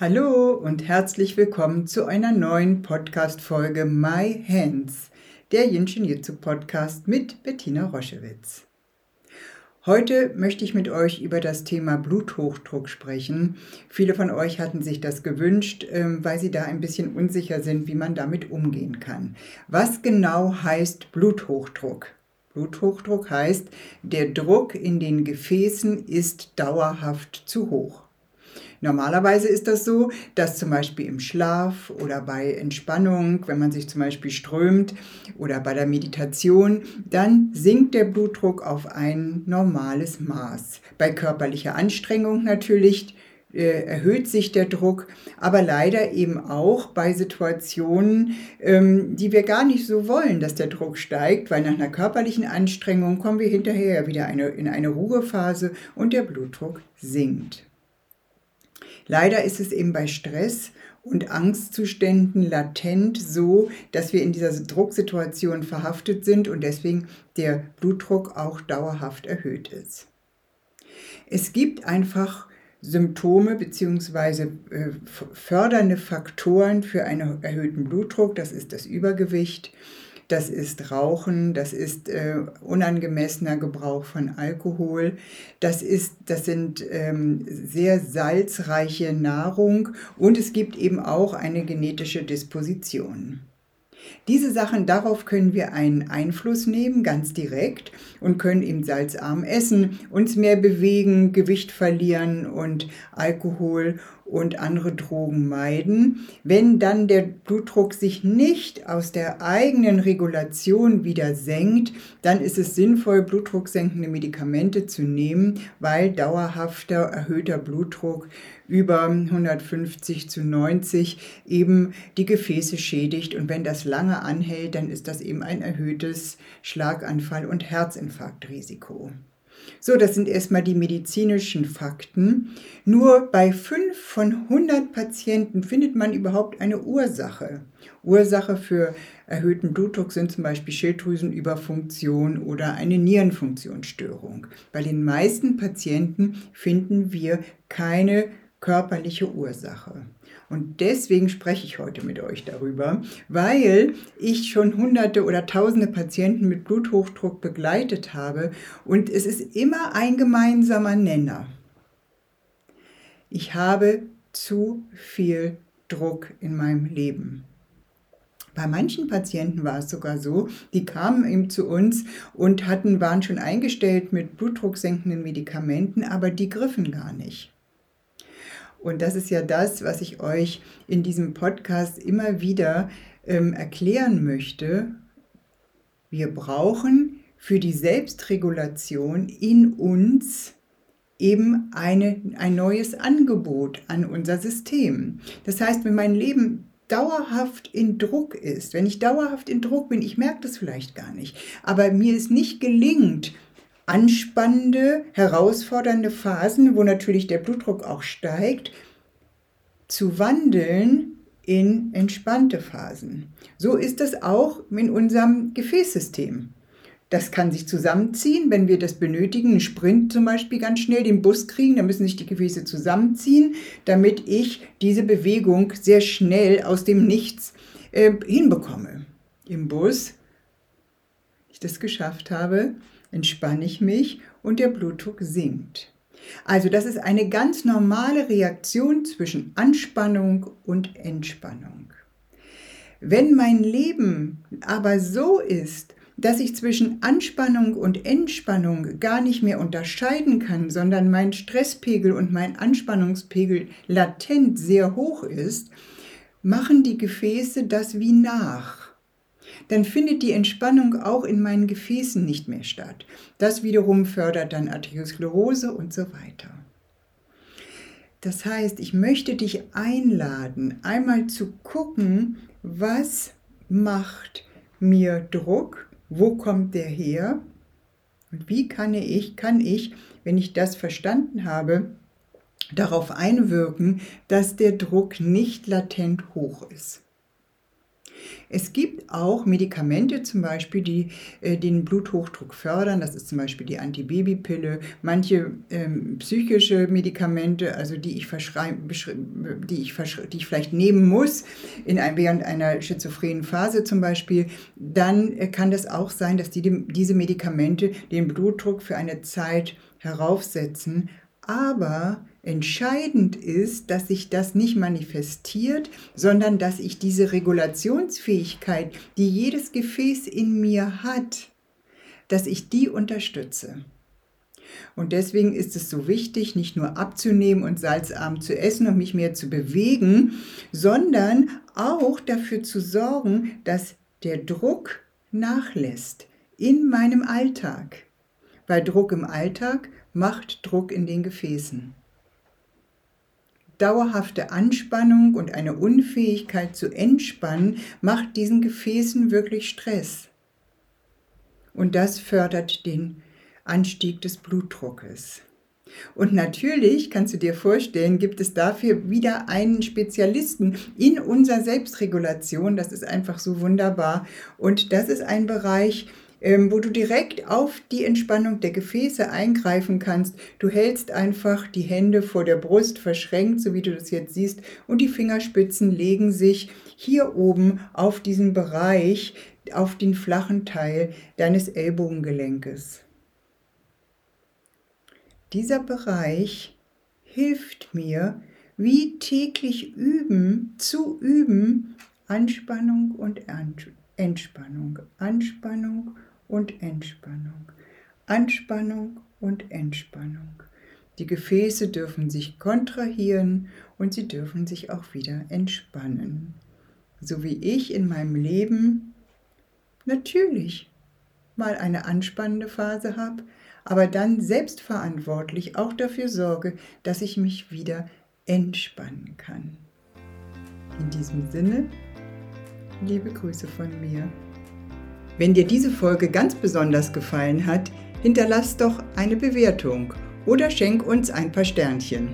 Hallo und herzlich willkommen zu einer neuen Podcast-Folge My Hands, der Jinshin Jitsu Podcast mit Bettina Roschewitz. Heute möchte ich mit euch über das Thema Bluthochdruck sprechen. Viele von euch hatten sich das gewünscht, ähm, weil sie da ein bisschen unsicher sind, wie man damit umgehen kann. Was genau heißt Bluthochdruck? Bluthochdruck heißt, der Druck in den Gefäßen ist dauerhaft zu hoch. Normalerweise ist das so, dass zum Beispiel im Schlaf oder bei Entspannung, wenn man sich zum Beispiel strömt oder bei der Meditation, dann sinkt der Blutdruck auf ein normales Maß. Bei körperlicher Anstrengung natürlich äh, erhöht sich der Druck, aber leider eben auch bei Situationen, ähm, die wir gar nicht so wollen, dass der Druck steigt, weil nach einer körperlichen Anstrengung kommen wir hinterher wieder in eine Ruhephase und der Blutdruck sinkt. Leider ist es eben bei Stress und Angstzuständen latent so, dass wir in dieser Drucksituation verhaftet sind und deswegen der Blutdruck auch dauerhaft erhöht ist. Es gibt einfach Symptome bzw. Äh, fördernde Faktoren für einen erhöhten Blutdruck. Das ist das Übergewicht, das ist Rauchen, das ist äh, unangemessener Gebrauch von Alkohol, das, ist, das sind ähm, sehr salzreiche Nahrung und es gibt eben auch eine genetische Disposition. Diese Sachen, darauf können wir einen Einfluss nehmen, ganz direkt, und können eben salzarm essen, uns mehr bewegen, Gewicht verlieren und Alkohol und andere Drogen meiden. Wenn dann der Blutdruck sich nicht aus der eigenen Regulation wieder senkt, dann ist es sinnvoll, blutdrucksenkende Medikamente zu nehmen, weil dauerhafter erhöhter Blutdruck über 150 zu 90 eben die Gefäße schädigt. Und wenn das lange anhält, dann ist das eben ein erhöhtes Schlaganfall- und Herzinfarktrisiko. So, das sind erstmal die medizinischen Fakten. Nur bei 5 von 100 Patienten findet man überhaupt eine Ursache. Ursache für erhöhten Blutdruck sind zum Beispiel Schilddrüsenüberfunktion oder eine Nierenfunktionsstörung. Bei den meisten Patienten finden wir keine körperliche Ursache. Und deswegen spreche ich heute mit euch darüber, weil ich schon hunderte oder tausende Patienten mit Bluthochdruck begleitet habe und es ist immer ein gemeinsamer Nenner. Ich habe zu viel Druck in meinem Leben. Bei manchen Patienten war es sogar so, die kamen eben zu uns und hatten, waren schon eingestellt mit blutdrucksenkenden Medikamenten, aber die griffen gar nicht. Und das ist ja das, was ich euch in diesem Podcast immer wieder ähm, erklären möchte. Wir brauchen für die Selbstregulation in uns eben eine, ein neues Angebot an unser System. Das heißt, wenn mein Leben dauerhaft in Druck ist, wenn ich dauerhaft in Druck bin, ich merke das vielleicht gar nicht, aber mir es nicht gelingt, anspannende, herausfordernde Phasen, wo natürlich der Blutdruck auch steigt, zu wandeln in entspannte Phasen. So ist es auch in unserem Gefäßsystem. Das kann sich zusammenziehen, wenn wir das benötigen, einen Sprint zum Beispiel ganz schnell, den Bus kriegen, dann müssen sich die Gefäße zusammenziehen, damit ich diese Bewegung sehr schnell aus dem Nichts äh, hinbekomme. Im Bus, ich das geschafft habe, entspanne ich mich und der Blutdruck sinkt. Also das ist eine ganz normale Reaktion zwischen Anspannung und Entspannung. Wenn mein Leben aber so ist, dass ich zwischen Anspannung und Entspannung gar nicht mehr unterscheiden kann, sondern mein Stresspegel und mein Anspannungspegel latent sehr hoch ist, machen die Gefäße das wie nach dann findet die Entspannung auch in meinen Gefäßen nicht mehr statt. Das wiederum fördert dann Arteriosklerose und so weiter. Das heißt, ich möchte dich einladen, einmal zu gucken, was macht mir Druck, wo kommt der her und wie kann ich, kann ich, wenn ich das verstanden habe, darauf einwirken, dass der Druck nicht latent hoch ist. Es gibt auch Medikamente zum Beispiel, die äh, den Bluthochdruck fördern. Das ist zum Beispiel die Antibabypille. Manche ähm, psychische Medikamente, also die ich, die, ich die ich vielleicht nehmen muss in ein, während einer schizophrenen Phase zum Beispiel, dann äh, kann das auch sein, dass die, diese Medikamente den Blutdruck für eine Zeit heraufsetzen. Aber Entscheidend ist, dass sich das nicht manifestiert, sondern dass ich diese Regulationsfähigkeit, die jedes Gefäß in mir hat, dass ich die unterstütze. Und deswegen ist es so wichtig, nicht nur abzunehmen und salzarm zu essen und mich mehr zu bewegen, sondern auch dafür zu sorgen, dass der Druck nachlässt in meinem Alltag. Weil Druck im Alltag macht Druck in den Gefäßen dauerhafte Anspannung und eine Unfähigkeit zu entspannen macht diesen Gefäßen wirklich Stress. Und das fördert den Anstieg des Blutdruckes. Und natürlich kannst du dir vorstellen, gibt es dafür wieder einen Spezialisten in unserer Selbstregulation. Das ist einfach so wunderbar. Und das ist ein Bereich, wo du direkt auf die Entspannung der Gefäße eingreifen kannst. Du hältst einfach die Hände vor der Brust verschränkt, so wie du das jetzt siehst, und die Fingerspitzen legen sich hier oben auf diesen Bereich, auf den flachen Teil deines Ellbogengelenkes. Dieser Bereich hilft mir, wie täglich üben, zu üben, Anspannung und Entspannung, Anspannung und Entspannung. Anspannung und Entspannung. Die Gefäße dürfen sich kontrahieren und sie dürfen sich auch wieder entspannen. So wie ich in meinem Leben natürlich mal eine anspannende Phase habe, aber dann selbstverantwortlich auch dafür sorge, dass ich mich wieder entspannen kann. In diesem Sinne, liebe Grüße von mir. Wenn dir diese Folge ganz besonders gefallen hat, hinterlass doch eine Bewertung oder schenk uns ein paar Sternchen.